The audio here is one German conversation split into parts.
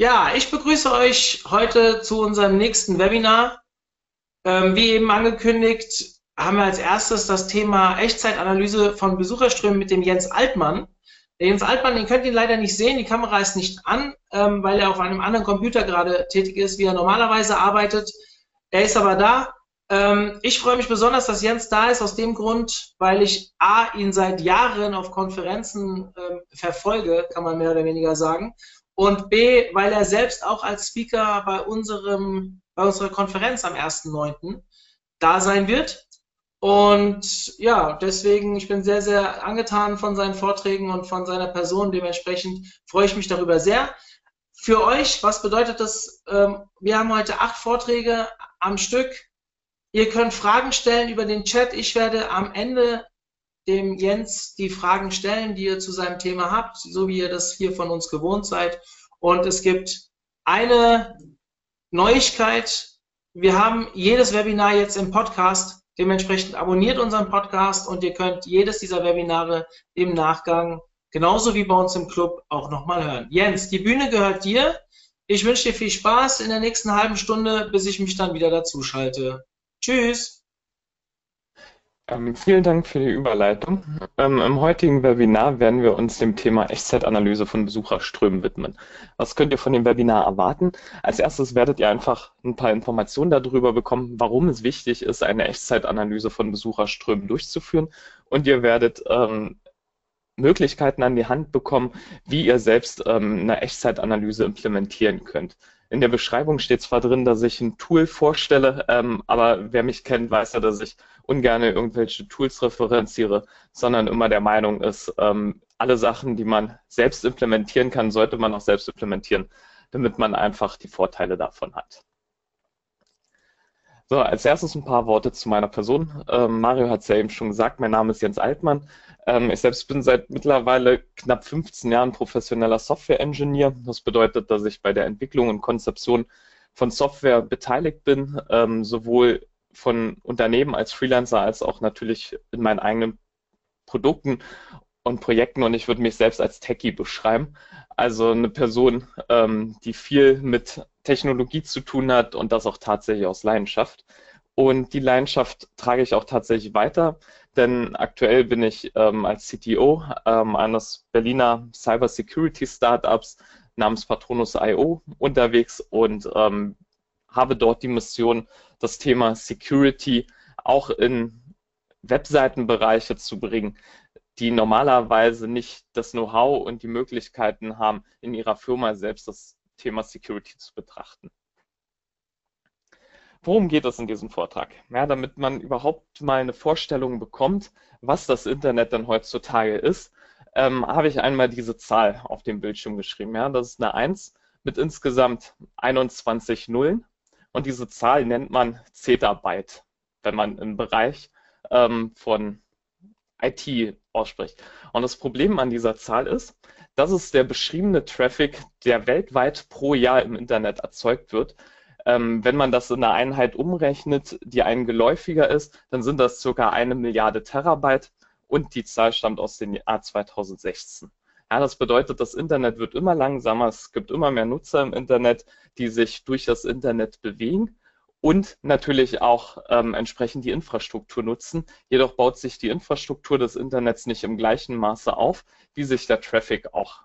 Ja, ich begrüße euch heute zu unserem nächsten Webinar. Ähm, wie eben angekündigt, haben wir als erstes das Thema Echtzeitanalyse von Besucherströmen mit dem Jens Altmann. Der Jens Altmann, den könnt ihr leider nicht sehen, die Kamera ist nicht an, ähm, weil er auf einem anderen Computer gerade tätig ist, wie er normalerweise arbeitet. Er ist aber da. Ähm, ich freue mich besonders, dass Jens da ist, aus dem Grund, weil ich A, ihn seit Jahren auf Konferenzen ähm, verfolge, kann man mehr oder weniger sagen, und B, weil er selbst auch als Speaker bei, unserem, bei unserer Konferenz am 1.9. da sein wird. Und ja, deswegen, ich bin sehr, sehr angetan von seinen Vorträgen und von seiner Person. Dementsprechend freue ich mich darüber sehr. Für euch, was bedeutet das? Ähm, wir haben heute acht Vorträge am Stück. Ihr könnt Fragen stellen über den Chat. Ich werde am Ende dem Jens die Fragen stellen, die ihr zu seinem Thema habt, so wie ihr das hier von uns gewohnt seid. Und es gibt eine Neuigkeit. Wir haben jedes Webinar jetzt im Podcast Dementsprechend abonniert unseren Podcast und ihr könnt jedes dieser Webinare im Nachgang, genauso wie bei uns im Club, auch nochmal hören. Jens, die Bühne gehört dir. Ich wünsche dir viel Spaß in der nächsten halben Stunde, bis ich mich dann wieder dazu schalte. Tschüss! Ähm, vielen Dank für die Überleitung. Ähm, Im heutigen Webinar werden wir uns dem Thema Echtzeitanalyse von Besucherströmen widmen. Was könnt ihr von dem Webinar erwarten? Als erstes werdet ihr einfach ein paar Informationen darüber bekommen, warum es wichtig ist, eine Echtzeitanalyse von Besucherströmen durchzuführen. Und ihr werdet ähm, Möglichkeiten an die Hand bekommen, wie ihr selbst ähm, eine Echtzeitanalyse implementieren könnt. In der Beschreibung steht zwar drin, dass ich ein Tool vorstelle, ähm, aber wer mich kennt, weiß ja, dass ich ungern irgendwelche Tools referenziere, sondern immer der Meinung ist, ähm, alle Sachen, die man selbst implementieren kann, sollte man auch selbst implementieren, damit man einfach die Vorteile davon hat. So, als erstes ein paar Worte zu meiner Person. Ähm, Mario hat es ja eben schon gesagt, mein Name ist Jens Altmann. Ähm, ich selbst bin seit mittlerweile knapp 15 Jahren professioneller Software-Engineer. Das bedeutet, dass ich bei der Entwicklung und Konzeption von Software beteiligt bin, ähm, sowohl von Unternehmen als Freelancer als auch natürlich in meinen eigenen Produkten und Projekten und ich würde mich selbst als Techie beschreiben. Also eine Person, ähm, die viel mit Technologie zu tun hat und das auch tatsächlich aus Leidenschaft. Und die Leidenschaft trage ich auch tatsächlich weiter, denn aktuell bin ich ähm, als CTO ähm, eines Berliner Cybersecurity Startups namens Patronus.io unterwegs und ähm, habe dort die Mission, das Thema Security auch in Webseitenbereiche zu bringen, die normalerweise nicht das Know-how und die Möglichkeiten haben, in ihrer Firma selbst das Thema Security zu betrachten. Worum geht es in diesem Vortrag? Ja, damit man überhaupt mal eine Vorstellung bekommt, was das Internet denn heutzutage ist, ähm, habe ich einmal diese Zahl auf dem Bildschirm geschrieben. Ja, das ist eine 1 mit insgesamt 21 Nullen. Und diese Zahl nennt man Zettabyte, wenn man im Bereich ähm, von IT ausspricht. Und das Problem an dieser Zahl ist, das ist der beschriebene Traffic, der weltweit pro Jahr im Internet erzeugt wird. Ähm, wenn man das in eine Einheit umrechnet, die einem geläufiger ist, dann sind das circa eine Milliarde Terabyte und die Zahl stammt aus dem Jahr 2016. Ja, das bedeutet, das Internet wird immer langsamer, es gibt immer mehr Nutzer im Internet, die sich durch das Internet bewegen und natürlich auch ähm, entsprechend die Infrastruktur nutzen. Jedoch baut sich die Infrastruktur des Internets nicht im gleichen Maße auf, wie sich der Traffic auch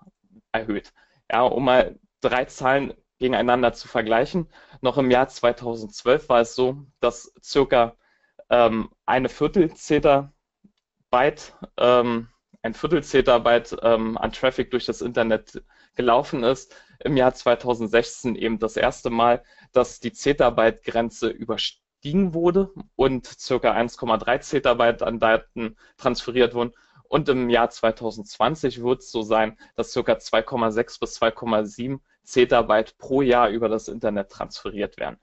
erhöht. Ja, um mal drei Zahlen gegeneinander zu vergleichen. Noch im Jahr 2012 war es so, dass circa ähm, eine Viertel Zettabyte ähm, ein Viertel Zettabyte ähm, an Traffic durch das Internet gelaufen ist. Im Jahr 2016 eben das erste Mal, dass die Zettabyte-Grenze überstiegen wurde und ca. 1,3 Zettabyte an Daten transferiert wurden. Und im Jahr 2020 wird es so sein, dass ca. 2,6 bis 2,7 Zettabyte pro Jahr über das Internet transferiert werden.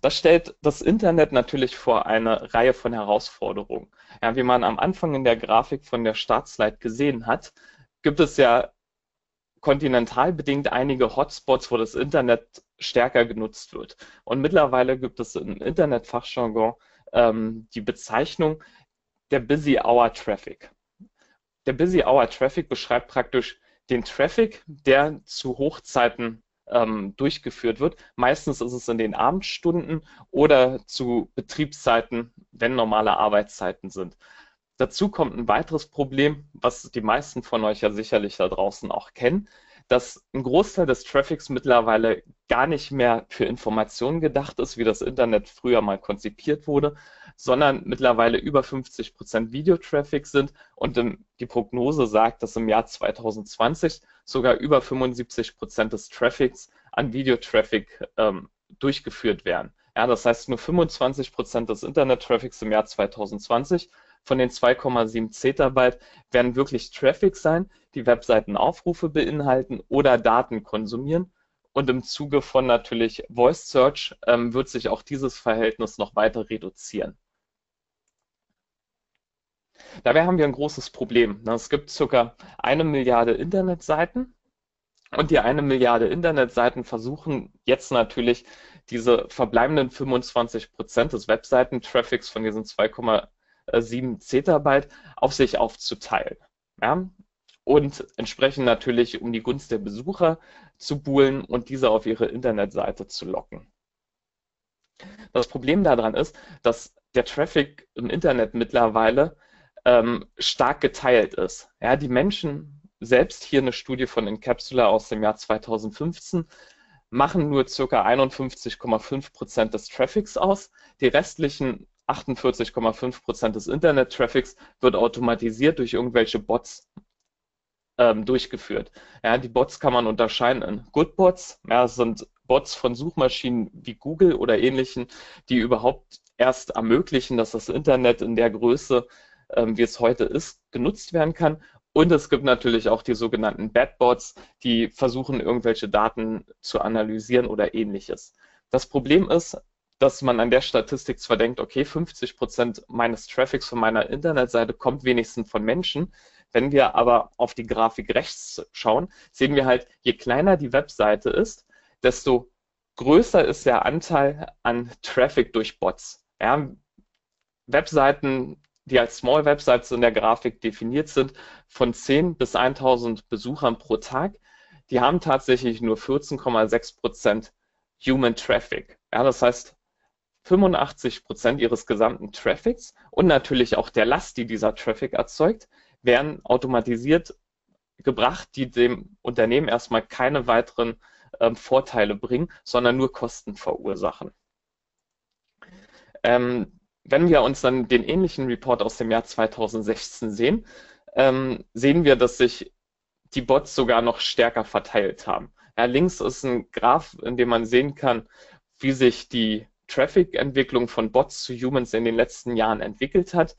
Das stellt das Internet natürlich vor eine Reihe von Herausforderungen. Ja, wie man am Anfang in der Grafik von der Startslide gesehen hat, gibt es ja kontinental bedingt einige Hotspots, wo das Internet stärker genutzt wird. Und mittlerweile gibt es im Internetfachjargon ähm, die Bezeichnung der Busy Hour Traffic. Der Busy Hour Traffic beschreibt praktisch den Traffic, der zu Hochzeiten ähm, durchgeführt wird. Meistens ist es in den Abendstunden oder zu Betriebszeiten, wenn normale Arbeitszeiten sind. Dazu kommt ein weiteres Problem, was die meisten von euch ja sicherlich da draußen auch kennen, dass ein Großteil des Traffics mittlerweile gar nicht mehr für Informationen gedacht ist, wie das Internet früher mal konzipiert wurde, sondern mittlerweile über 50 Prozent Videotraffic sind und die Prognose sagt, dass im Jahr 2020 sogar über 75 Prozent des Traffics an Videotraffic ähm, durchgeführt werden. Ja, das heißt, nur 25 Prozent des Internet-Traffics im Jahr 2020 von den 2,7 Zettabyte werden wirklich Traffic sein, die Webseitenaufrufe beinhalten oder Daten konsumieren. Und im Zuge von natürlich Voice Search ähm, wird sich auch dieses Verhältnis noch weiter reduzieren. Dabei haben wir ein großes Problem. Es gibt ca. eine Milliarde Internetseiten und die eine Milliarde Internetseiten versuchen jetzt natürlich diese verbleibenden 25 Prozent des Webseitentraffics von diesen 2,7 Zettabyte auf sich aufzuteilen. Ja? Und entsprechend natürlich, um die Gunst der Besucher zu buhlen und diese auf ihre Internetseite zu locken. Das Problem daran ist, dass der Traffic im Internet mittlerweile ähm, stark geteilt ist. Ja, die Menschen, selbst hier eine Studie von Encapsula aus dem Jahr 2015, machen nur ca. 51,5 Prozent des Traffics aus. Die restlichen 48,5 Prozent des Internet-Traffics wird automatisiert durch irgendwelche Bots ähm, durchgeführt. Ja, die Bots kann man unterscheiden in Good Bots. Ja, das sind Bots von Suchmaschinen wie Google oder ähnlichen, die überhaupt erst ermöglichen, dass das Internet in der Größe ähm, wie es heute ist, genutzt werden kann. Und es gibt natürlich auch die sogenannten Badbots, die versuchen, irgendwelche Daten zu analysieren oder ähnliches. Das Problem ist, dass man an der Statistik zwar denkt, okay, 50 Prozent meines Traffics von meiner Internetseite kommt wenigstens von Menschen. Wenn wir aber auf die Grafik rechts schauen, sehen wir halt, je kleiner die Webseite ist, desto größer ist der Anteil an Traffic durch Bots. Ja, Webseiten die als Small Websites in der Grafik definiert sind, von 10 bis 1000 Besuchern pro Tag, die haben tatsächlich nur 14,6 Prozent Human Traffic. Ja, das heißt, 85 Prozent ihres gesamten Traffics und natürlich auch der Last, die dieser Traffic erzeugt, werden automatisiert gebracht, die dem Unternehmen erstmal keine weiteren ähm, Vorteile bringen, sondern nur Kosten verursachen. Ähm, wenn wir uns dann den ähnlichen Report aus dem Jahr 2016 sehen, ähm, sehen wir, dass sich die Bots sogar noch stärker verteilt haben. Ja, links ist ein Graph, in dem man sehen kann, wie sich die Traffic-Entwicklung von Bots zu Humans in den letzten Jahren entwickelt hat.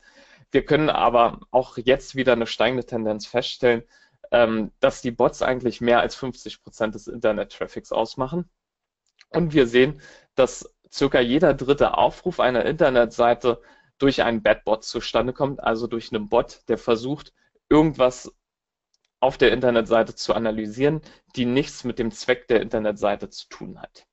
Wir können aber auch jetzt wieder eine steigende Tendenz feststellen, ähm, dass die Bots eigentlich mehr als 50 Prozent des Internet-Traffics ausmachen. Und wir sehen, dass circa jeder dritte Aufruf einer Internetseite durch einen Badbot zustande kommt, also durch einen Bot, der versucht, irgendwas auf der Internetseite zu analysieren, die nichts mit dem Zweck der Internetseite zu tun hat.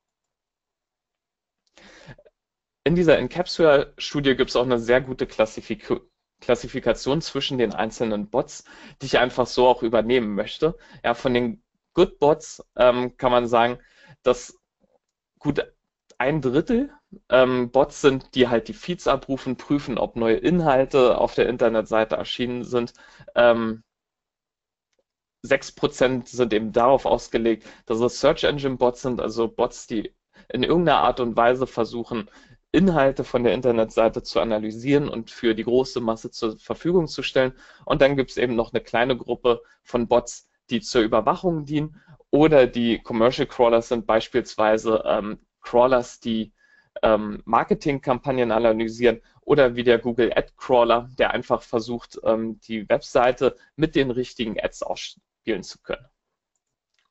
In dieser Encapsula-Studie gibt es auch eine sehr gute Klassifik Klassifikation zwischen den einzelnen Bots, die ich einfach so auch übernehmen möchte. Ja, von den Good Bots ähm, kann man sagen, dass gut ein Drittel ähm, Bots sind, die halt die Feeds abrufen, prüfen, ob neue Inhalte auf der Internetseite erschienen sind. Ähm, 6% sind eben darauf ausgelegt, dass es Search Engine Bots sind, also Bots, die in irgendeiner Art und Weise versuchen, Inhalte von der Internetseite zu analysieren und für die große Masse zur Verfügung zu stellen. Und dann gibt es eben noch eine kleine Gruppe von Bots, die zur Überwachung dienen oder die Commercial Crawlers sind beispielsweise ähm, Crawlers, die ähm, Marketingkampagnen analysieren oder wie der Google Ad Crawler, der einfach versucht, ähm, die Webseite mit den richtigen Ads ausspielen zu können.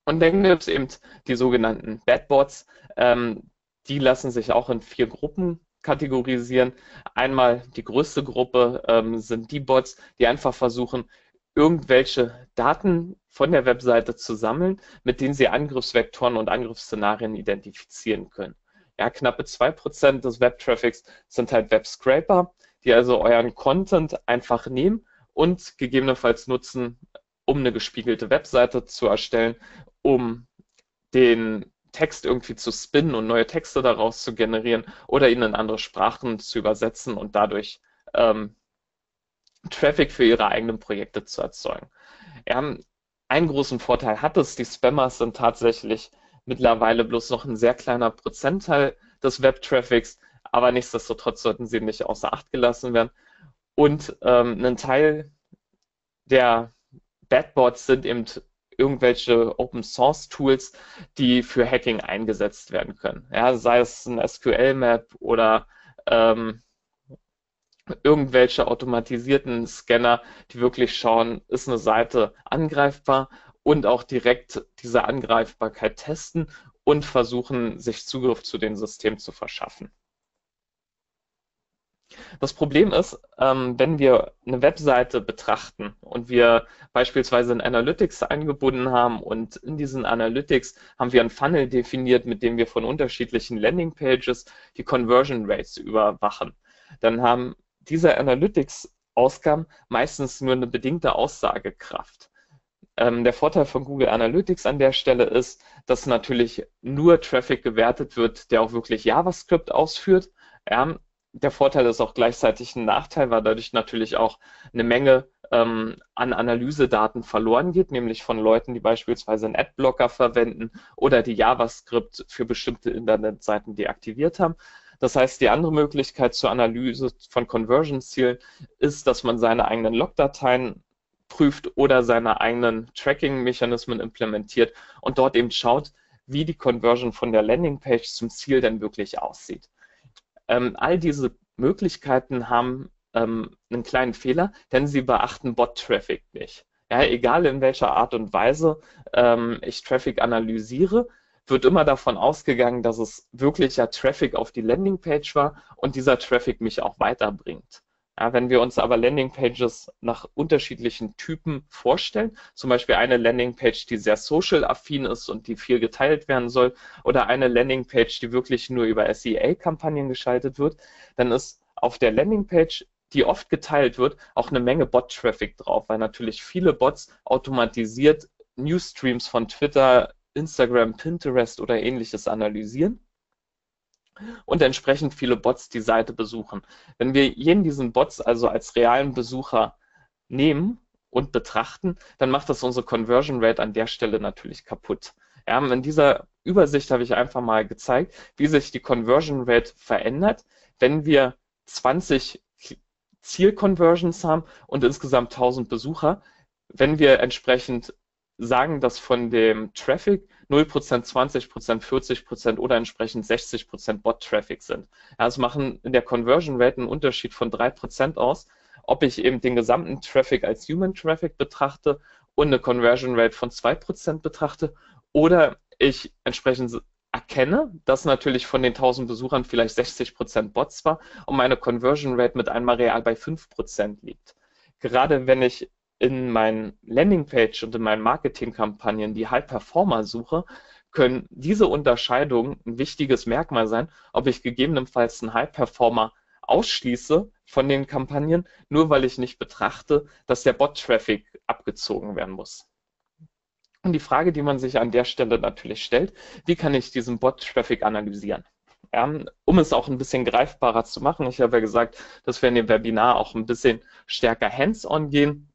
Und dann gibt es eben die sogenannten Badbots. Ähm, die lassen sich auch in vier Gruppen kategorisieren. Einmal die größte Gruppe ähm, sind die Bots, die einfach versuchen, irgendwelche Daten von der Webseite zu sammeln, mit denen sie Angriffsvektoren und Angriffsszenarien identifizieren können. Ja, knappe 2% des Webtraffics sind halt Webscraper, die also euren Content einfach nehmen und gegebenenfalls nutzen, um eine gespiegelte Webseite zu erstellen, um den Text irgendwie zu spinnen und neue Texte daraus zu generieren oder ihn in andere Sprachen zu übersetzen und dadurch ähm, Traffic für ihre eigenen Projekte zu erzeugen. Ja, einen großen Vorteil hat es, die Spammers sind tatsächlich mittlerweile bloß noch ein sehr kleiner Prozentteil des Web-Traffics, aber nichtsdestotrotz sollten sie nicht außer Acht gelassen werden. Und ähm, ein Teil der Badbots sind eben irgendwelche Open Source Tools, die für Hacking eingesetzt werden können. Ja, sei es ein SQL-Map oder ähm, irgendwelche automatisierten Scanner, die wirklich schauen, ist eine Seite angreifbar und auch direkt diese Angreifbarkeit testen und versuchen, sich Zugriff zu den Systemen zu verschaffen. Das Problem ist, ähm, wenn wir eine Webseite betrachten und wir beispielsweise in Analytics eingebunden haben und in diesen Analytics haben wir einen Funnel definiert, mit dem wir von unterschiedlichen Landingpages die Conversion Rates überwachen, dann haben diese Analytics-Ausgaben meistens nur eine bedingte Aussagekraft. Ähm, der Vorteil von Google Analytics an der Stelle ist, dass natürlich nur Traffic gewertet wird, der auch wirklich JavaScript ausführt. Ja, der Vorteil ist auch gleichzeitig ein Nachteil, weil dadurch natürlich auch eine Menge ähm, an Analysedaten verloren geht, nämlich von Leuten, die beispielsweise einen Adblocker verwenden oder die JavaScript für bestimmte Internetseiten deaktiviert haben. Das heißt, die andere Möglichkeit zur Analyse von Conversion-Zielen ist, dass man seine eigenen Logdateien prüft oder seine eigenen Tracking-Mechanismen implementiert und dort eben schaut, wie die Conversion von der Landingpage zum Ziel denn wirklich aussieht. Ähm, all diese Möglichkeiten haben ähm, einen kleinen Fehler, denn sie beachten Bot-Traffic nicht. Ja, egal in welcher Art und Weise ähm, ich Traffic analysiere, wird immer davon ausgegangen, dass es wirklicher Traffic auf die Landingpage war und dieser Traffic mich auch weiterbringt. Ja, wenn wir uns aber Landingpages nach unterschiedlichen Typen vorstellen, zum Beispiel eine Landingpage, die sehr social-affin ist und die viel geteilt werden soll, oder eine Landingpage, die wirklich nur über SEA-Kampagnen geschaltet wird, dann ist auf der Landingpage, die oft geteilt wird, auch eine Menge Bot-Traffic drauf, weil natürlich viele Bots automatisiert Newsstreams von Twitter, Instagram, Pinterest oder ähnliches analysieren und entsprechend viele Bots die Seite besuchen. Wenn wir jeden diesen Bots also als realen Besucher nehmen und betrachten, dann macht das unsere Conversion Rate an der Stelle natürlich kaputt. Ja, in dieser Übersicht habe ich einfach mal gezeigt, wie sich die Conversion Rate verändert, wenn wir 20 Zielconversions haben und insgesamt 1000 Besucher. Wenn wir entsprechend sagen, dass von dem Traffic 0%, 20%, 40% oder entsprechend 60% Bot-Traffic sind. Ja, das machen in der Conversion Rate einen Unterschied von 3% aus, ob ich eben den gesamten Traffic als Human Traffic betrachte und eine Conversion Rate von 2% betrachte oder ich entsprechend erkenne, dass natürlich von den 1000 Besuchern vielleicht 60% Bots war und meine Conversion Rate mit einmal real bei 5% liegt. Gerade wenn ich in meinen Landingpage und in meinen Marketingkampagnen die High Performer suche, können diese Unterscheidungen ein wichtiges Merkmal sein, ob ich gegebenenfalls einen High Performer ausschließe von den Kampagnen, nur weil ich nicht betrachte, dass der Bot-Traffic abgezogen werden muss. Und die Frage, die man sich an der Stelle natürlich stellt, wie kann ich diesen Bot-Traffic analysieren? Um es auch ein bisschen greifbarer zu machen, ich habe ja gesagt, dass wir in dem Webinar auch ein bisschen stärker hands-on gehen.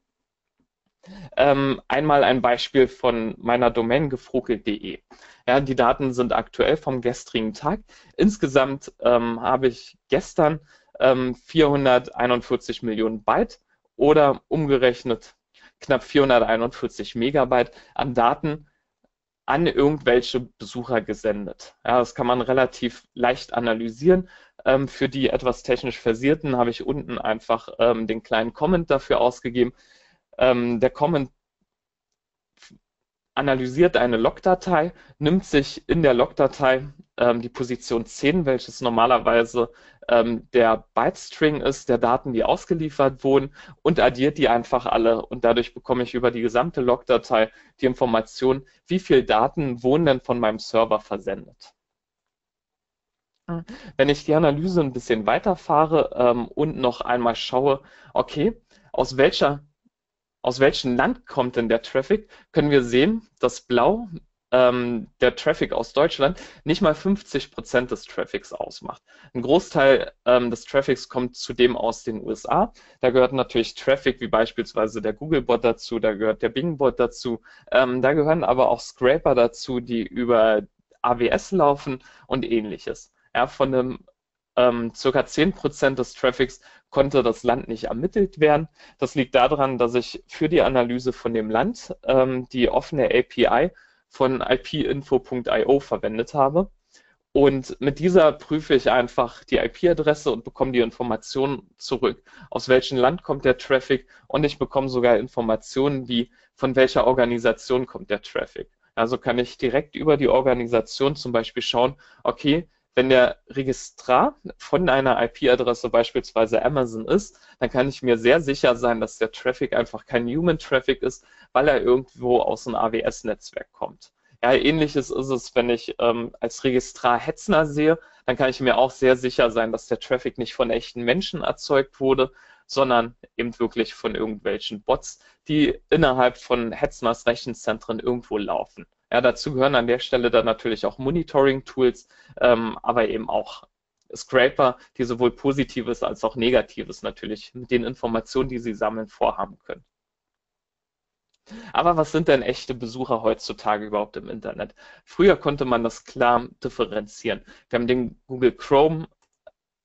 Ähm, einmal ein Beispiel von meiner Domain gefrokelt.de. Ja, die Daten sind aktuell vom gestrigen Tag. Insgesamt ähm, habe ich gestern ähm, 441 Millionen Byte oder umgerechnet knapp 441 Megabyte an Daten an irgendwelche Besucher gesendet. Ja, das kann man relativ leicht analysieren. Ähm, für die etwas technisch Versierten habe ich unten einfach ähm, den kleinen Comment dafür ausgegeben. Ähm, der Comment analysiert eine Logdatei, nimmt sich in der Logdatei ähm, die Position 10, welches normalerweise ähm, der Byte-String ist, der Daten, die ausgeliefert wurden, und addiert die einfach alle. Und dadurch bekomme ich über die gesamte Logdatei die Information, wie viele Daten wurden denn von meinem Server versendet. Wenn ich die Analyse ein bisschen weiterfahre ähm, und noch einmal schaue, okay, aus welcher aus welchem Land kommt denn der Traffic, können wir sehen, dass blau ähm, der Traffic aus Deutschland nicht mal 50 Prozent des Traffics ausmacht. Ein Großteil ähm, des Traffics kommt zudem aus den USA. Da gehört natürlich Traffic wie beispielsweise der Google-Bot dazu, da gehört der Bing-Bot dazu. Ähm, da gehören aber auch Scraper dazu, die über AWS laufen und ähnliches. Ja, von einem ähm, circa 10% des Traffics konnte das Land nicht ermittelt werden. Das liegt daran, dass ich für die Analyse von dem Land ähm, die offene API von ipinfo.io verwendet habe. Und mit dieser prüfe ich einfach die IP-Adresse und bekomme die Informationen zurück. Aus welchem Land kommt der Traffic? Und ich bekomme sogar Informationen wie, von welcher Organisation kommt der Traffic. Also kann ich direkt über die Organisation zum Beispiel schauen, okay, wenn der Registrar von einer IP-Adresse beispielsweise Amazon ist, dann kann ich mir sehr sicher sein, dass der Traffic einfach kein Human Traffic ist, weil er irgendwo aus einem AWS-Netzwerk kommt. Ja, ähnliches ist es, wenn ich ähm, als Registrar Hetzner sehe, dann kann ich mir auch sehr sicher sein, dass der Traffic nicht von echten Menschen erzeugt wurde, sondern eben wirklich von irgendwelchen Bots, die innerhalb von Hetzners Rechenzentren irgendwo laufen. Ja, dazu gehören an der Stelle dann natürlich auch Monitoring-Tools, ähm, aber eben auch Scraper, die sowohl Positives als auch Negatives natürlich mit den Informationen, die sie sammeln, vorhaben können. Aber was sind denn echte Besucher heutzutage überhaupt im Internet? Früher konnte man das klar differenzieren. Wir haben den Google Chrome,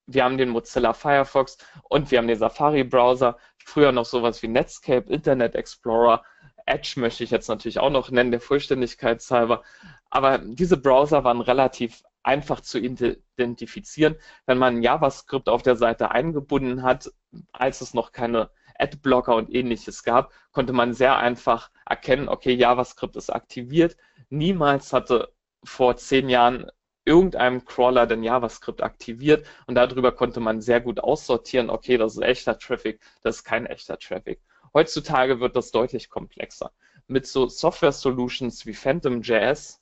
wir haben den Mozilla Firefox und wir haben den Safari Browser. Früher noch sowas wie Netscape, Internet Explorer, Edge möchte ich jetzt natürlich auch noch nennen, der Vollständigkeit halber. Aber diese Browser waren relativ einfach zu identifizieren, wenn man JavaScript auf der Seite eingebunden hat, als es noch keine Adblocker und ähnliches gab, konnte man sehr einfach erkennen, okay, JavaScript ist aktiviert. Niemals hatte vor zehn Jahren irgendeinem Crawler den JavaScript aktiviert und darüber konnte man sehr gut aussortieren, okay, das ist echter Traffic, das ist kein echter Traffic. Heutzutage wird das deutlich komplexer. Mit so Software-Solutions wie PhantomJS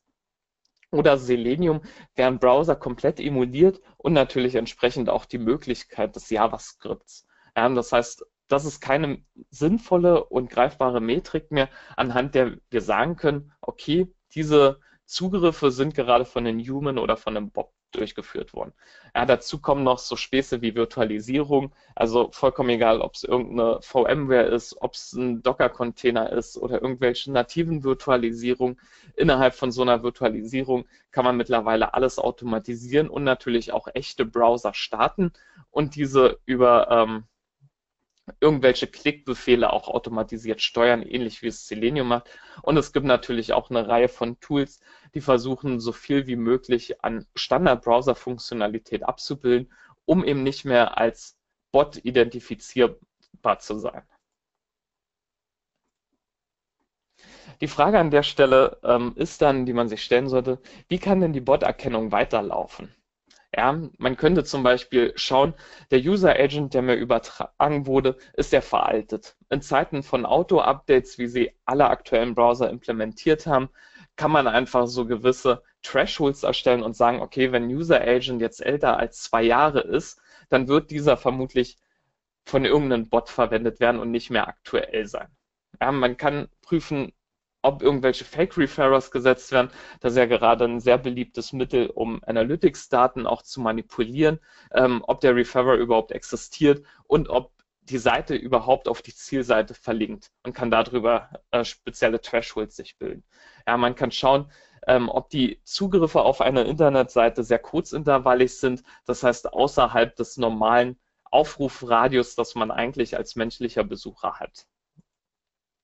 oder Selenium werden Browser komplett emuliert und natürlich entsprechend auch die Möglichkeit des JavaScripts. Ja, das heißt, das ist keine sinnvolle und greifbare Metrik mehr, anhand der wir sagen können, okay, diese Zugriffe sind gerade von einem Human oder von einem Bot durchgeführt worden. Ja, dazu kommen noch so Späße wie Virtualisierung, also vollkommen egal, ob es irgendeine VMware ist, ob es ein Docker-Container ist oder irgendwelche nativen Virtualisierung. Innerhalb von so einer Virtualisierung kann man mittlerweile alles automatisieren und natürlich auch echte Browser starten und diese über ähm, irgendwelche Klickbefehle auch automatisiert steuern, ähnlich wie es Selenium macht. Und es gibt natürlich auch eine Reihe von Tools, die versuchen, so viel wie möglich an Standard-Browser-Funktionalität abzubilden, um eben nicht mehr als Bot identifizierbar zu sein. Die Frage an der Stelle ähm, ist dann, die man sich stellen sollte, wie kann denn die Bot-Erkennung weiterlaufen? Ja, man könnte zum Beispiel schauen, der User Agent, der mir übertragen wurde, ist der veraltet. In Zeiten von Auto-Updates, wie sie alle aktuellen Browser implementiert haben, kann man einfach so gewisse Thresholds erstellen und sagen, okay, wenn User Agent jetzt älter als zwei Jahre ist, dann wird dieser vermutlich von irgendeinem Bot verwendet werden und nicht mehr aktuell sein. Ja, man kann prüfen, ob irgendwelche Fake Referrers gesetzt werden. Das ist ja gerade ein sehr beliebtes Mittel, um Analytics-Daten auch zu manipulieren, ähm, ob der Referrer überhaupt existiert und ob die Seite überhaupt auf die Zielseite verlinkt und kann darüber äh, spezielle Thresholds sich bilden. Ja, man kann schauen, ähm, ob die Zugriffe auf eine Internetseite sehr kurzintervallig sind, das heißt außerhalb des normalen Aufrufradius, das man eigentlich als menschlicher Besucher hat.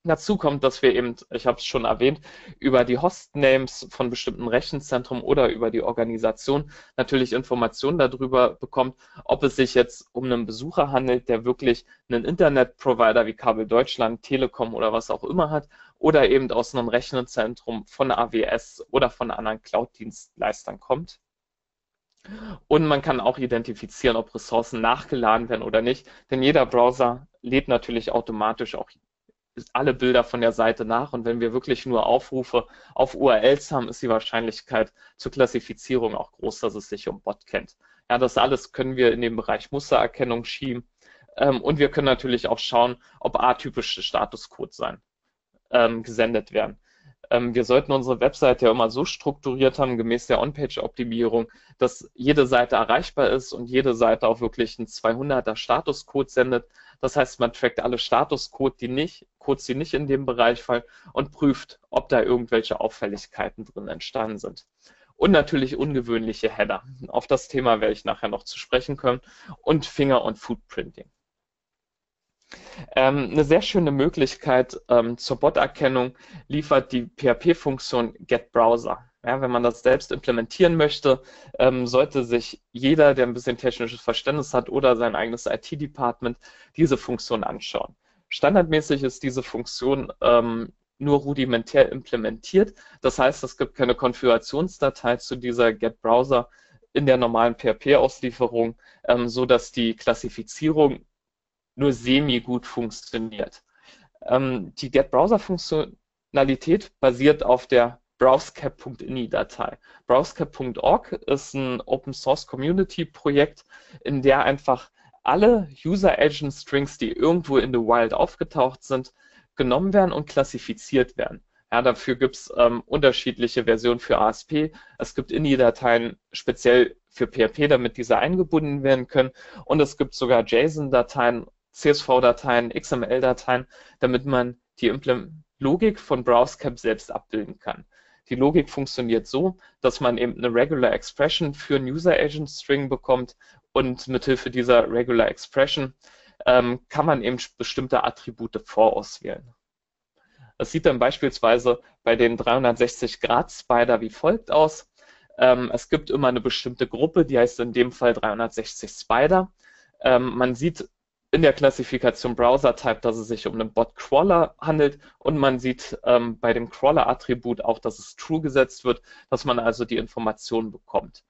Dazu kommt, dass wir eben, ich habe es schon erwähnt, über die Hostnames von bestimmten Rechenzentren oder über die Organisation natürlich Informationen darüber bekommt, ob es sich jetzt um einen Besucher handelt, der wirklich einen Internetprovider wie Kabel Deutschland, Telekom oder was auch immer hat oder eben aus einem Rechenzentrum von AWS oder von anderen Cloud-Dienstleistern kommt. Und man kann auch identifizieren, ob Ressourcen nachgeladen werden oder nicht, denn jeder Browser lädt natürlich automatisch auch alle Bilder von der Seite nach und wenn wir wirklich nur Aufrufe auf URLs haben, ist die Wahrscheinlichkeit zur Klassifizierung auch groß, dass es sich um Bot kennt. Ja, das alles können wir in den Bereich Mustererkennung schieben. Ähm, und wir können natürlich auch schauen, ob atypische Statuscodes sein, ähm, gesendet werden. Ähm, wir sollten unsere Webseite ja immer so strukturiert haben, gemäß der On-Page-Optimierung, dass jede Seite erreichbar ist und jede Seite auch wirklich einen 200er Statuscode sendet. Das heißt, man trackt alle Statuscodes, die nicht, Codes, die nicht in dem Bereich fallen und prüft, ob da irgendwelche Auffälligkeiten drin entstanden sind. Und natürlich ungewöhnliche Header. Auf das Thema werde ich nachher noch zu sprechen können. Und Finger- und Footprinting. Ähm, eine sehr schöne Möglichkeit ähm, zur Bot-Erkennung liefert die PHP-Funktion getBrowser. Ja, wenn man das selbst implementieren möchte, ähm, sollte sich jeder, der ein bisschen technisches Verständnis hat oder sein eigenes IT-Department, diese Funktion anschauen. Standardmäßig ist diese Funktion ähm, nur rudimentär implementiert. Das heißt, es gibt keine Konfigurationsdatei zu dieser getBrowser in der normalen PHP-Auslieferung, ähm, so die Klassifizierung nur semi-gut funktioniert. Ähm, die Get-Browser-Funktionalität basiert auf der browsecap.ini-Datei. Browsecap.org ist ein Open-Source-Community-Projekt, in der einfach alle User-Agent-Strings, die irgendwo in the Wild aufgetaucht sind, genommen werden und klassifiziert werden. Ja, dafür gibt es ähm, unterschiedliche Versionen für ASP. Es gibt INI-Dateien speziell für PHP, damit diese eingebunden werden können. Und es gibt sogar JSON-Dateien CSV-Dateien, XML-Dateien, damit man die Implement Logik von BrowseCap selbst abbilden kann. Die Logik funktioniert so, dass man eben eine Regular Expression für einen User Agent String bekommt und mithilfe dieser Regular Expression ähm, kann man eben bestimmte Attribute vorauswählen. Das sieht dann beispielsweise bei den 360-Grad-Spider wie folgt aus. Ähm, es gibt immer eine bestimmte Gruppe, die heißt in dem Fall 360 Spider. Ähm, man sieht in der Klassifikation Browser-Type, dass es sich um einen Bot-Crawler handelt und man sieht ähm, bei dem Crawler-Attribut auch, dass es True gesetzt wird, dass man also die Informationen bekommt.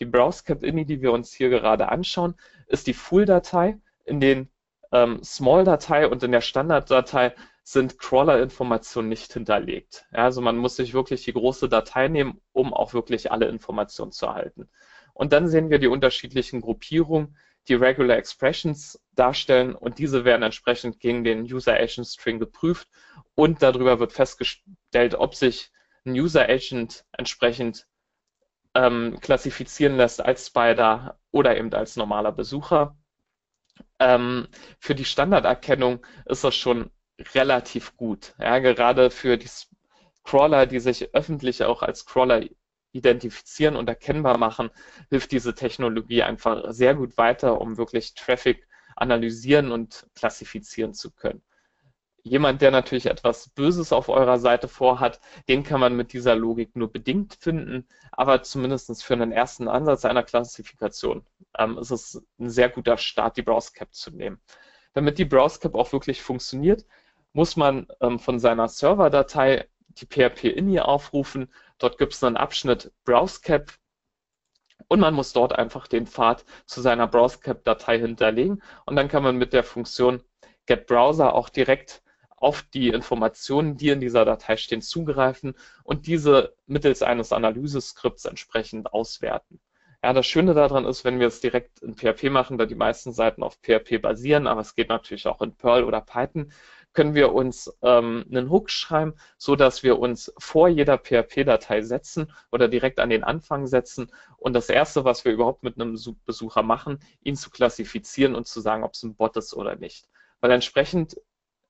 Die Browse-Cap-Ini, die wir uns hier gerade anschauen, ist die Full-Datei. In den ähm, Small-Datei und in der Standard-Datei sind Crawler-Informationen nicht hinterlegt. Ja, also man muss sich wirklich die große Datei nehmen, um auch wirklich alle Informationen zu erhalten. Und dann sehen wir die unterschiedlichen Gruppierungen, die Regular Expressions darstellen und diese werden entsprechend gegen den User Agent String geprüft und darüber wird festgestellt, ob sich ein User Agent entsprechend ähm, klassifizieren lässt als Spider oder eben als normaler Besucher. Ähm, für die Standarderkennung ist das schon relativ gut. Ja, gerade für die Crawler, die sich öffentlich auch als Crawler identifizieren und erkennbar machen, hilft diese Technologie einfach sehr gut weiter, um wirklich Traffic analysieren und klassifizieren zu können. Jemand, der natürlich etwas Böses auf eurer Seite vorhat, den kann man mit dieser Logik nur bedingt finden, aber zumindest für einen ersten Ansatz einer Klassifikation ähm, ist es ein sehr guter Start, die BrowseCap zu nehmen. Damit die BrowseCap auch wirklich funktioniert, muss man ähm, von seiner Serverdatei die PHP-INI aufrufen. Dort gibt es einen Abschnitt BrowseCap und man muss dort einfach den Pfad zu seiner BrowseCap-Datei hinterlegen und dann kann man mit der Funktion getBrowser auch direkt auf die Informationen, die in dieser Datei stehen, zugreifen und diese mittels eines Analyseskripts entsprechend auswerten. Ja, das Schöne daran ist, wenn wir es direkt in PHP machen, da die meisten Seiten auf PHP basieren, aber es geht natürlich auch in Perl oder Python, können wir uns ähm, einen Hook schreiben, so dass wir uns vor jeder PHP-Datei setzen oder direkt an den Anfang setzen und das erste, was wir überhaupt mit einem Besucher machen, ihn zu klassifizieren und zu sagen, ob es ein Bot ist oder nicht. Weil entsprechend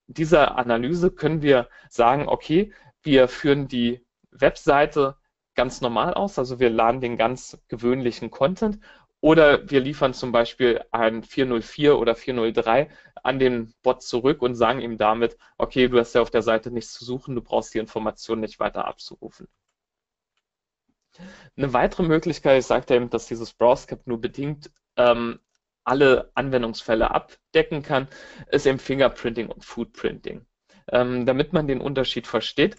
dieser Analyse können wir sagen, okay, wir führen die Webseite ganz normal aus, also wir laden den ganz gewöhnlichen Content oder wir liefern zum Beispiel ein 404 oder 403 an den Bot zurück und sagen ihm damit, okay, du hast ja auf der Seite nichts zu suchen, du brauchst die Information nicht weiter abzurufen. Eine weitere Möglichkeit, ich sagte eben, dass dieses BrowseCap nur bedingt ähm, alle Anwendungsfälle abdecken kann, ist eben Fingerprinting und Footprinting. Ähm, damit man den Unterschied versteht,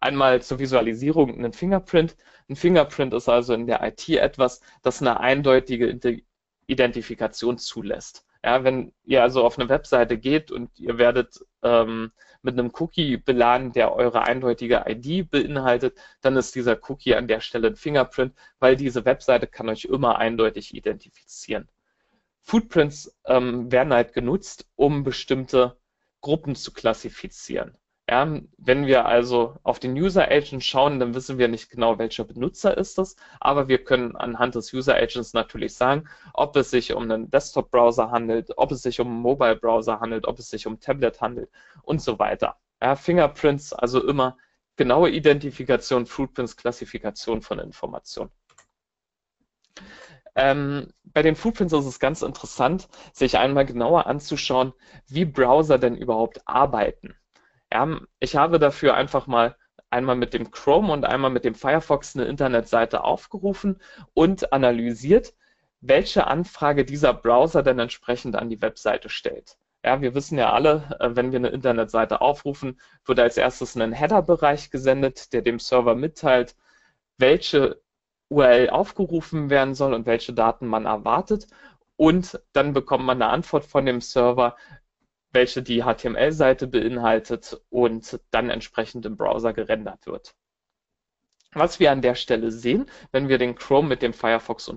einmal zur Visualisierung ein Fingerprint. Ein Fingerprint ist also in der IT etwas, das eine eindeutige Identifikation zulässt. Ja, wenn ihr also auf eine Webseite geht und ihr werdet ähm, mit einem Cookie beladen, der eure eindeutige ID beinhaltet, dann ist dieser Cookie an der Stelle ein Fingerprint, weil diese Webseite kann euch immer eindeutig identifizieren. Footprints ähm, werden halt genutzt, um bestimmte Gruppen zu klassifizieren. Ja, wenn wir also auf den User Agent schauen, dann wissen wir nicht genau, welcher Benutzer ist das, aber wir können anhand des User Agents natürlich sagen, ob es sich um einen Desktop-Browser handelt, ob es sich um einen Mobile-Browser handelt, ob es sich um Tablet handelt und so weiter. Ja, Fingerprints, also immer genaue Identifikation, Footprints, Klassifikation von Informationen. Ähm, bei den Footprints ist es ganz interessant, sich einmal genauer anzuschauen, wie Browser denn überhaupt arbeiten. Ja, ich habe dafür einfach mal einmal mit dem Chrome und einmal mit dem Firefox eine Internetseite aufgerufen und analysiert, welche Anfrage dieser Browser denn entsprechend an die Webseite stellt. Ja, wir wissen ja alle, äh, wenn wir eine Internetseite aufrufen, wird als erstes ein Header-Bereich gesendet, der dem Server mitteilt, welche URL aufgerufen werden soll und welche Daten man erwartet. Und dann bekommt man eine Antwort von dem Server, welche die HTML-Seite beinhaltet und dann entsprechend im Browser gerendert wird. Was wir an der Stelle sehen, wenn wir den Chrome mit dem Firefox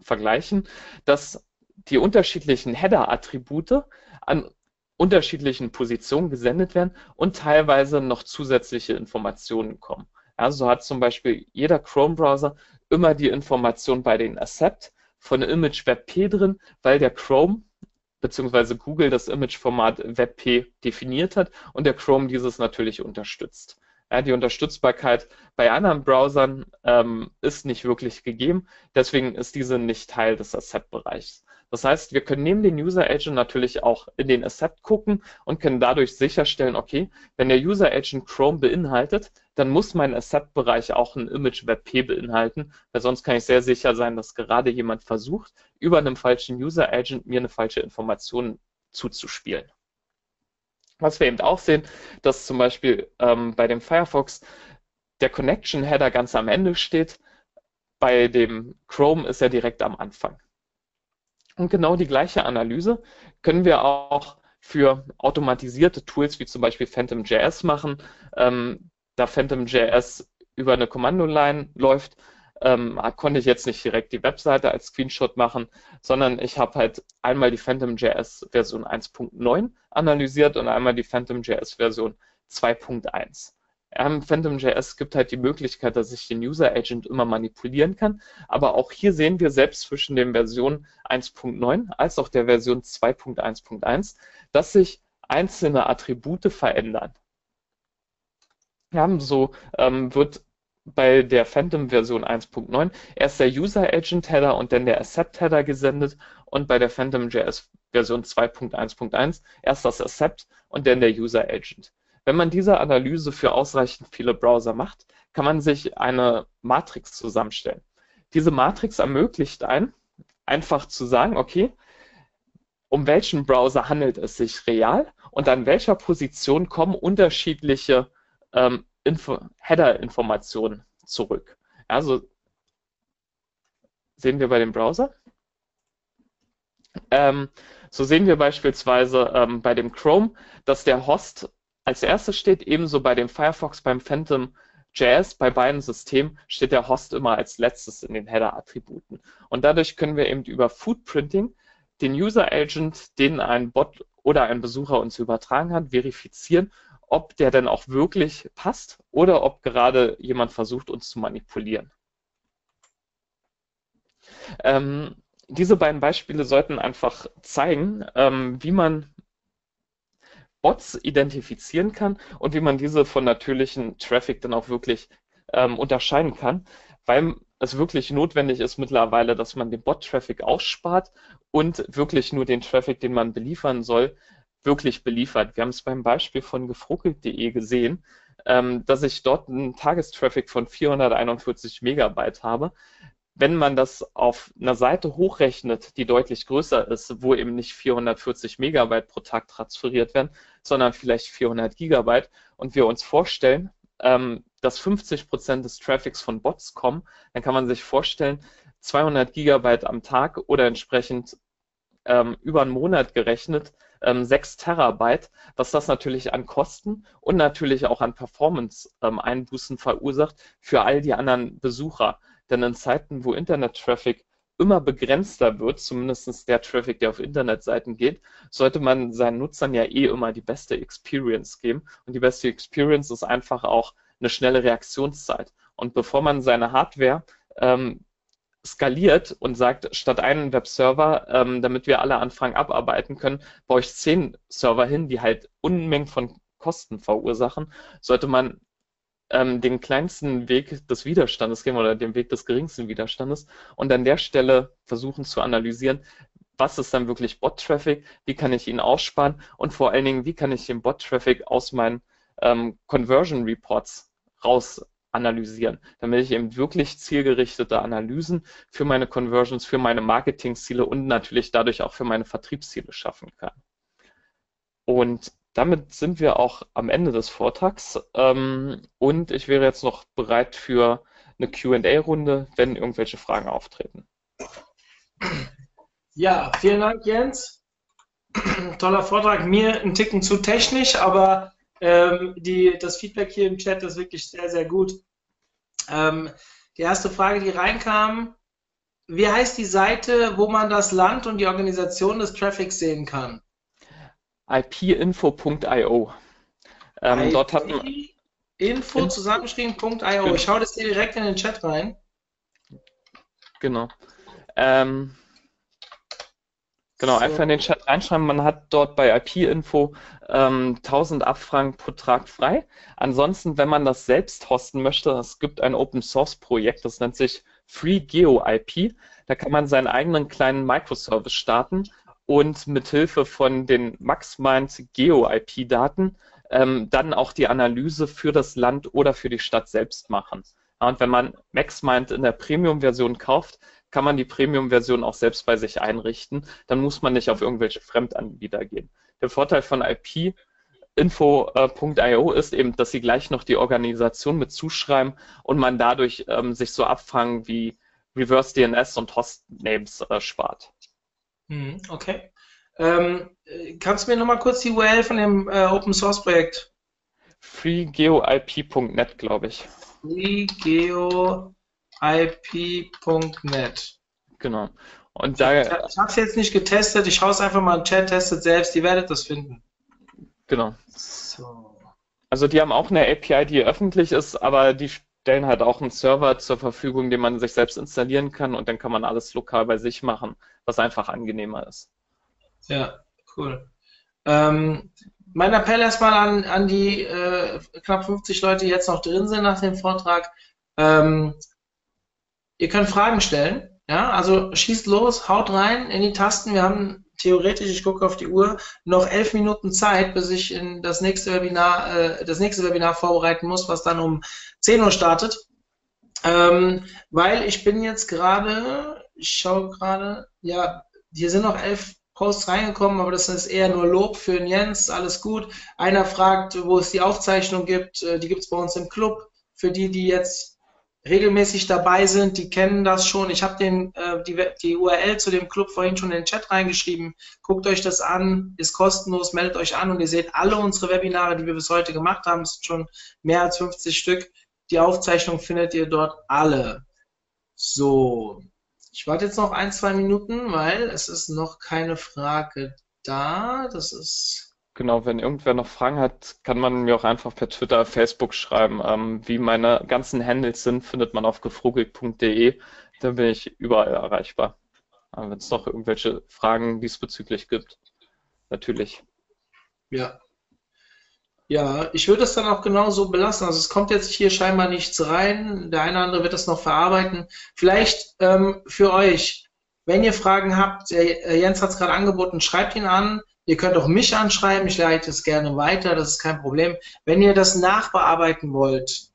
vergleichen, dass die unterschiedlichen Header-Attribute an unterschiedlichen Positionen gesendet werden und teilweise noch zusätzliche Informationen kommen. Ja, so hat zum Beispiel jeder Chrome-Browser immer die Information bei den Accept von Image WebP drin, weil der Chrome bzw. Google das Imageformat WebP definiert hat und der Chrome dieses natürlich unterstützt. Ja, die Unterstützbarkeit bei anderen Browsern ähm, ist nicht wirklich gegeben, deswegen ist diese nicht Teil des Accept-Bereichs. Das heißt, wir können neben den User Agent natürlich auch in den Accept gucken und können dadurch sicherstellen, okay, wenn der User Agent Chrome beinhaltet, dann muss mein Accept-Bereich auch ein Image WebP beinhalten, weil sonst kann ich sehr sicher sein, dass gerade jemand versucht, über einen falschen User Agent mir eine falsche Information zuzuspielen. Was wir eben auch sehen, dass zum Beispiel ähm, bei dem Firefox der Connection Header ganz am Ende steht. Bei dem Chrome ist er direkt am Anfang. Und genau die gleiche Analyse können wir auch für automatisierte Tools wie zum Beispiel PhantomJS machen. Ähm, da PhantomJS über eine Kommandoline läuft, ähm, konnte ich jetzt nicht direkt die Webseite als Screenshot machen, sondern ich habe halt einmal die PhantomJS Version 1.9 analysiert und einmal die PhantomJS Version 2.1. Ähm, PhantomJS gibt halt die Möglichkeit, dass ich den User Agent immer manipulieren kann. Aber auch hier sehen wir selbst zwischen den Versionen 1.9 als auch der Version 2.1.1, dass sich einzelne Attribute verändern. Ja, so ähm, wird bei der Phantom Version 1.9 erst der User Agent Header und dann der Accept Header gesendet und bei der Phantom JS Version 2.1.1 erst das Accept und dann der User Agent. Wenn man diese Analyse für ausreichend viele Browser macht, kann man sich eine Matrix zusammenstellen. Diese Matrix ermöglicht ein, einfach zu sagen, okay, um welchen Browser handelt es sich real und an welcher Position kommen unterschiedliche ähm, Header-Informationen zurück. Also sehen wir bei dem Browser. Ähm, so sehen wir beispielsweise ähm, bei dem Chrome, dass der Host als erstes steht ebenso bei dem Firefox, beim Phantom JS, bei beiden Systemen steht der Host immer als letztes in den Header-Attributen. Und dadurch können wir eben über Footprinting den User Agent, den ein Bot oder ein Besucher uns übertragen hat, verifizieren, ob der denn auch wirklich passt oder ob gerade jemand versucht, uns zu manipulieren. Ähm, diese beiden Beispiele sollten einfach zeigen, ähm, wie man Bots identifizieren kann und wie man diese von natürlichen Traffic dann auch wirklich ähm, unterscheiden kann, weil es wirklich notwendig ist mittlerweile, dass man den Bot-Traffic ausspart und wirklich nur den Traffic, den man beliefern soll, wirklich beliefert. Wir haben es beim Beispiel von gefruckelt.de gesehen, ähm, dass ich dort einen Tagestraffic von 441 Megabyte habe wenn man das auf einer Seite hochrechnet, die deutlich größer ist, wo eben nicht 440 Megabyte pro Tag transferiert werden, sondern vielleicht 400 Gigabyte und wir uns vorstellen, ähm, dass 50 Prozent des Traffics von Bots kommen, dann kann man sich vorstellen, 200 Gigabyte am Tag oder entsprechend ähm, über einen Monat gerechnet, ähm, 6 Terabyte, was das natürlich an Kosten und natürlich auch an Performance-Einbußen ähm, verursacht für all die anderen Besucher. Denn in Zeiten, wo Internet-Traffic immer begrenzter wird, zumindest der Traffic, der auf Internetseiten geht, sollte man seinen Nutzern ja eh immer die beste Experience geben. Und die beste Experience ist einfach auch eine schnelle Reaktionszeit. Und bevor man seine Hardware ähm, skaliert und sagt, statt einen Webserver, ähm, damit wir alle Anfragen abarbeiten können, baue ich zehn Server hin, die halt Unmengen von Kosten verursachen, sollte man ähm, den kleinsten Weg des Widerstandes gehen oder den Weg des geringsten Widerstandes und an der Stelle versuchen zu analysieren, was ist dann wirklich Bot-Traffic, wie kann ich ihn aussparen und vor allen Dingen, wie kann ich den Bot-Traffic aus meinen ähm, Conversion Reports raus analysieren, damit ich eben wirklich zielgerichtete Analysen für meine Conversions, für meine Marketingziele und natürlich dadurch auch für meine Vertriebsziele schaffen kann. Und damit sind wir auch am Ende des Vortrags ähm, und ich wäre jetzt noch bereit für eine QA-Runde, wenn irgendwelche Fragen auftreten. Ja, vielen Dank, Jens. Toller Vortrag. Mir ein Ticken zu technisch, aber ähm, die, das Feedback hier im Chat ist wirklich sehr, sehr gut. Ähm, die erste Frage, die reinkam, wie heißt die Seite, wo man das Land und die Organisation des Traffics sehen kann? ipinfo.io. Ähm, dort hat man Info zusammengeschrieben.io. Ich schaue das hier direkt in den Chat rein. Genau. Ähm, genau, so. einfach in den Chat reinschreiben. Man hat dort bei IP-Info ähm, 1000 Abfragen pro Tag frei. Ansonsten, wenn man das selbst hosten möchte, es gibt ein Open Source Projekt, das nennt sich Free Geo IP. Da kann man seinen eigenen kleinen Microservice starten und mithilfe von den MaxMind Geo-IP-Daten ähm, dann auch die Analyse für das Land oder für die Stadt selbst machen. Ja, und wenn man MaxMind in der Premium-Version kauft, kann man die Premium-Version auch selbst bei sich einrichten. Dann muss man nicht auf irgendwelche Fremdanbieter gehen. Der Vorteil von IP Info.io ist eben, dass sie gleich noch die Organisation mit zuschreiben und man dadurch ähm, sich so Abfangen wie Reverse DNS und Hostnames äh, spart. Hm, okay. Ähm, kannst du mir nochmal kurz die URL von dem äh, Open Source Projekt? freegeoip.net, glaube ich. freegeoip.net. Genau. Und da, ich habe es jetzt nicht getestet, ich schaue es einfach mal im Chat, testet selbst, ihr werdet das finden. Genau. So. Also die haben auch eine API, die öffentlich ist, aber die stellen halt auch einen Server zur Verfügung, den man sich selbst installieren kann und dann kann man alles lokal bei sich machen, was einfach angenehmer ist. Ja, cool. Ähm, mein Appell erstmal an, an die äh, knapp 50 Leute, die jetzt noch drin sind nach dem Vortrag. Ähm, ihr könnt Fragen stellen. Ja, also schießt los, haut rein in die Tasten. Wir haben theoretisch, ich gucke auf die Uhr, noch elf Minuten Zeit, bis ich in das nächste Webinar, äh, das nächste Webinar vorbereiten muss, was dann um 10 Uhr startet. Ähm, weil ich bin jetzt gerade, ich schaue gerade, ja, hier sind noch elf Posts reingekommen, aber das ist eher nur Lob für den Jens, alles gut. Einer fragt, wo es die Aufzeichnung gibt, äh, die gibt es bei uns im Club. Für die, die jetzt regelmäßig dabei sind, die kennen das schon. Ich habe äh, die, die URL zu dem Club vorhin schon in den Chat reingeschrieben. Guckt euch das an, ist kostenlos, meldet euch an und ihr seht alle unsere Webinare, die wir bis heute gemacht haben. Es sind schon mehr als 50 Stück. Die Aufzeichnung findet ihr dort alle. So, ich warte jetzt noch ein, zwei Minuten, weil es ist noch keine Frage da. Das ist Genau, wenn irgendwer noch Fragen hat, kann man mir auch einfach per Twitter, Facebook schreiben. Ähm, wie meine ganzen Handles sind, findet man auf gefrugelt.de. Da bin ich überall erreichbar. Wenn es noch irgendwelche Fragen diesbezüglich gibt, natürlich. Ja. Ja, ich würde es dann auch genauso belassen. Also es kommt jetzt hier scheinbar nichts rein. Der eine oder andere wird das noch verarbeiten. Vielleicht ähm, für euch, wenn ihr Fragen habt, äh, Jens hat es gerade angeboten, schreibt ihn an. Ihr könnt auch mich anschreiben, ich leite es gerne weiter, das ist kein Problem. Wenn ihr das nachbearbeiten wollt,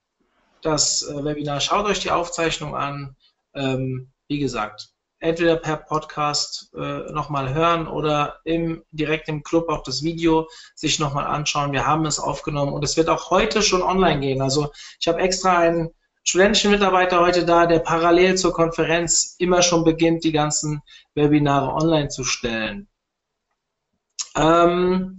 das äh, Webinar, schaut euch die Aufzeichnung an. Ähm, wie gesagt, entweder per Podcast äh, nochmal hören oder im, direkt im Club auch das Video sich nochmal anschauen. Wir haben es aufgenommen und es wird auch heute schon online gehen. Also ich habe extra einen studentischen Mitarbeiter heute da, der parallel zur Konferenz immer schon beginnt, die ganzen Webinare online zu stellen. Ähm,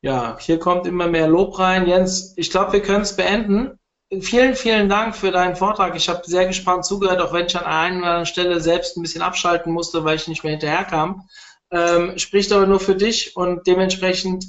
ja, hier kommt immer mehr Lob rein. Jens, ich glaube, wir können es beenden. Vielen, vielen Dank für deinen Vortrag. Ich habe sehr gespannt zugehört, auch wenn ich an einer oder anderen Stelle selbst ein bisschen abschalten musste, weil ich nicht mehr hinterherkam. Ähm, spricht aber nur für dich und dementsprechend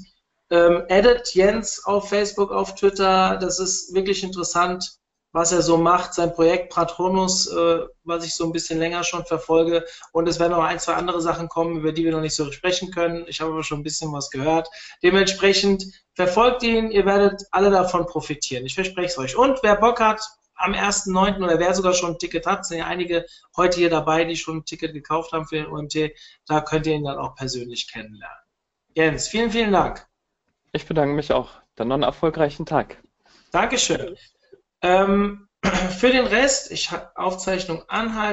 ähm, edit Jens auf Facebook, auf Twitter. Das ist wirklich interessant was er so macht, sein Projekt Patronus, äh, was ich so ein bisschen länger schon verfolge. Und es werden noch ein, zwei andere Sachen kommen, über die wir noch nicht so sprechen können. Ich habe aber schon ein bisschen was gehört. Dementsprechend verfolgt ihn, ihr werdet alle davon profitieren. Ich verspreche es euch. Und wer Bock hat, am 1.9. oder wer sogar schon ein Ticket hat, sind ja einige heute hier dabei, die schon ein Ticket gekauft haben für den OMT, da könnt ihr ihn dann auch persönlich kennenlernen. Jens, vielen, vielen Dank. Ich bedanke mich auch. Dann noch einen erfolgreichen Tag. Dankeschön. Ähm, für den Rest, ich Aufzeichnung anhalten.